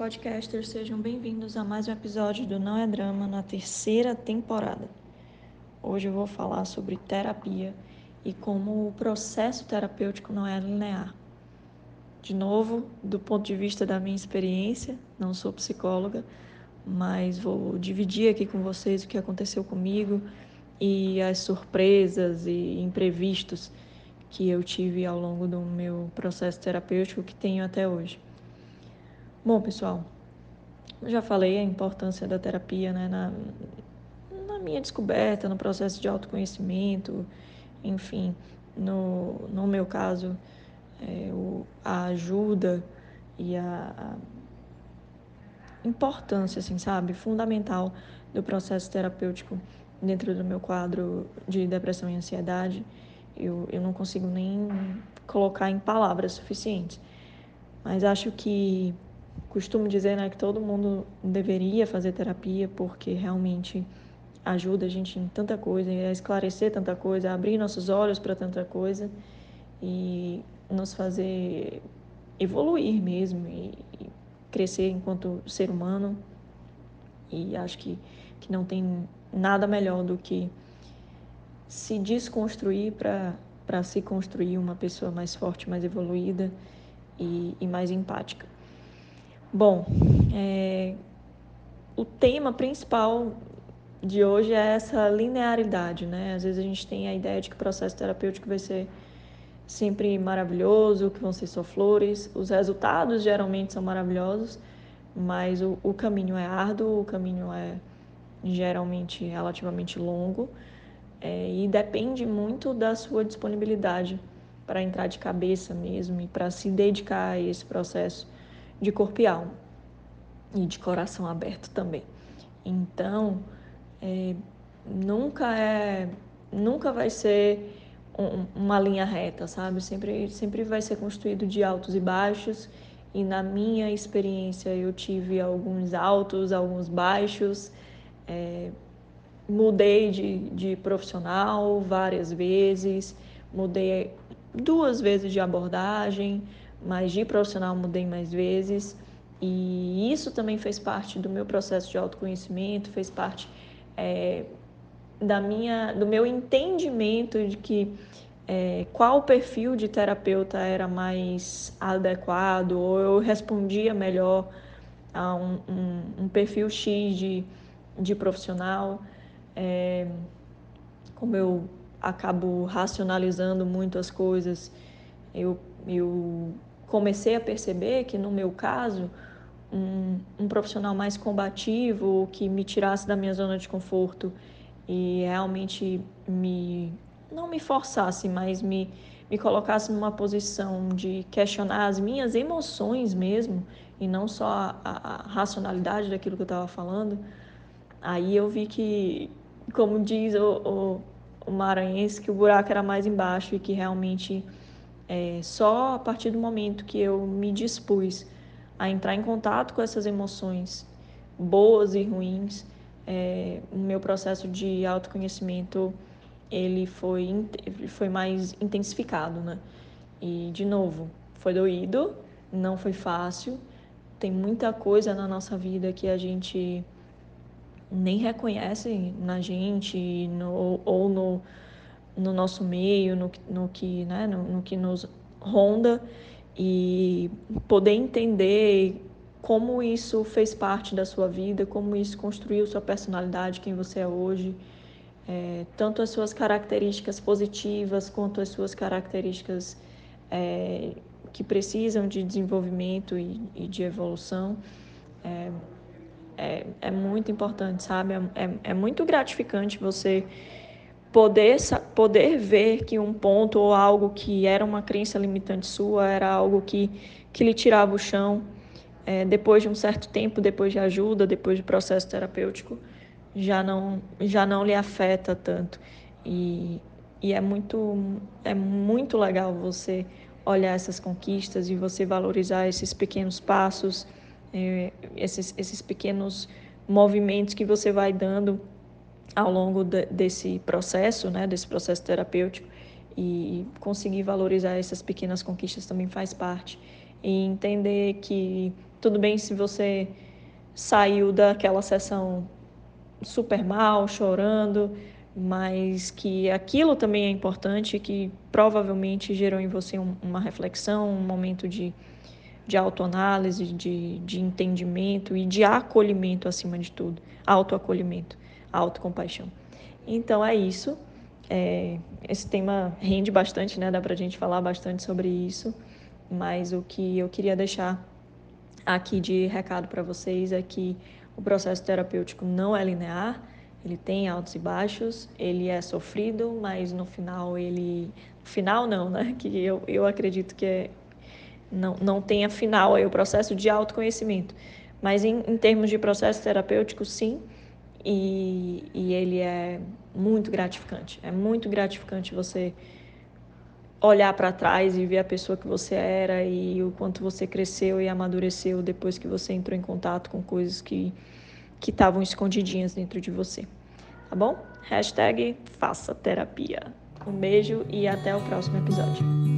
podcasters, sejam bem-vindos a mais um episódio do Não é Drama na terceira temporada. Hoje eu vou falar sobre terapia e como o processo terapêutico não é linear. De novo, do ponto de vista da minha experiência, não sou psicóloga, mas vou dividir aqui com vocês o que aconteceu comigo e as surpresas e imprevistos que eu tive ao longo do meu processo terapêutico que tenho até hoje. Bom, pessoal, já falei a importância da terapia né, na, na minha descoberta, no processo de autoconhecimento, enfim, no, no meu caso, é, o, a ajuda e a, a importância, assim, sabe, fundamental do processo terapêutico dentro do meu quadro de depressão e ansiedade, eu, eu não consigo nem colocar em palavras suficientes. Mas acho que costumo dizer né, que todo mundo deveria fazer terapia porque realmente ajuda a gente em tanta coisa, a esclarecer tanta coisa, a abrir nossos olhos para tanta coisa e nos fazer evoluir mesmo e, e crescer enquanto ser humano. E acho que, que não tem nada melhor do que se desconstruir para se construir uma pessoa mais forte, mais evoluída e, e mais empática. Bom, é, o tema principal de hoje é essa linearidade, né? Às vezes a gente tem a ideia de que o processo terapêutico vai ser sempre maravilhoso, que vão ser só flores. Os resultados geralmente são maravilhosos, mas o, o caminho é árduo, o caminho é geralmente relativamente longo é, e depende muito da sua disponibilidade para entrar de cabeça mesmo e para se dedicar a esse processo de corpo e alma e de coração aberto também. Então, é, nunca é, nunca vai ser um, uma linha reta, sabe? Sempre, sempre vai ser construído de altos e baixos. E na minha experiência eu tive alguns altos, alguns baixos. É, mudei de, de profissional várias vezes, mudei duas vezes de abordagem, mas de profissional mudei mais vezes. E isso também fez parte do meu processo de autoconhecimento, fez parte é, da minha, do meu entendimento de que é, qual perfil de terapeuta era mais adequado, ou eu respondia melhor a um, um, um perfil X de, de profissional. É, como eu acabo racionalizando muito as coisas, eu, eu comecei a perceber que, no meu caso, um, um profissional mais combativo, que me tirasse da minha zona de conforto e realmente me não me forçasse, mas me, me colocasse numa posição de questionar as minhas emoções mesmo e não só a, a, a racionalidade daquilo que eu estava falando, aí eu vi que, como diz o, o, o maranhense, que o buraco era mais embaixo e que realmente é, só a partir do momento que eu me dispus a entrar em contato com essas emoções boas e ruins, é, o meu processo de autoconhecimento ele foi, foi mais intensificado, né? E, de novo, foi doído, não foi fácil, tem muita coisa na nossa vida que a gente nem reconhece na gente no, ou no, no nosso meio, no, no que, né, no, no que nos ronda e poder entender como isso fez parte da sua vida, como isso construiu sua personalidade, quem você é hoje, é, tanto as suas características positivas quanto as suas características é, que precisam de desenvolvimento e, e de evolução. É, é, é, muito importante, sabe? É, é, é muito gratificante você poder, poder ver que um ponto ou algo que era uma crença limitante sua era algo que, que lhe tirava o chão é, depois de um certo tempo, depois de ajuda, depois de processo terapêutico, já não, já não lhe afeta tanto. E, e é, muito, é muito legal você olhar essas conquistas e você valorizar esses pequenos passos, é, esses, esses pequenos movimentos que você vai dando ao longo de, desse processo, né, desse processo terapêutico e conseguir valorizar essas pequenas conquistas também faz parte e entender que Tudo bem se você saiu daquela sessão super mal, chorando, mas que aquilo também é importante, que provavelmente gerou em você um, uma reflexão, um momento de, de autoanálise, de, de entendimento e de acolhimento acima de tudo, autoacolhimento, autocompaixão. Então é isso. É, esse tema rende bastante, né? Dá pra gente falar bastante sobre isso, mas o que eu queria deixar aqui de recado para vocês é que o processo terapêutico não é linear, ele tem altos e baixos, ele é sofrido, mas no final ele. Final não, né? Que eu, eu acredito que é, não, não tenha final aí o processo de autoconhecimento. Mas em, em termos de processo terapêutico, sim, e, e ele é muito gratificante. É muito gratificante você olhar para trás e ver a pessoa que você era e o quanto você cresceu e amadureceu depois que você entrou em contato com coisas que que estavam escondidinhas dentro de você. Tá bom? Hashtag faça terapia. Um beijo e até o próximo episódio.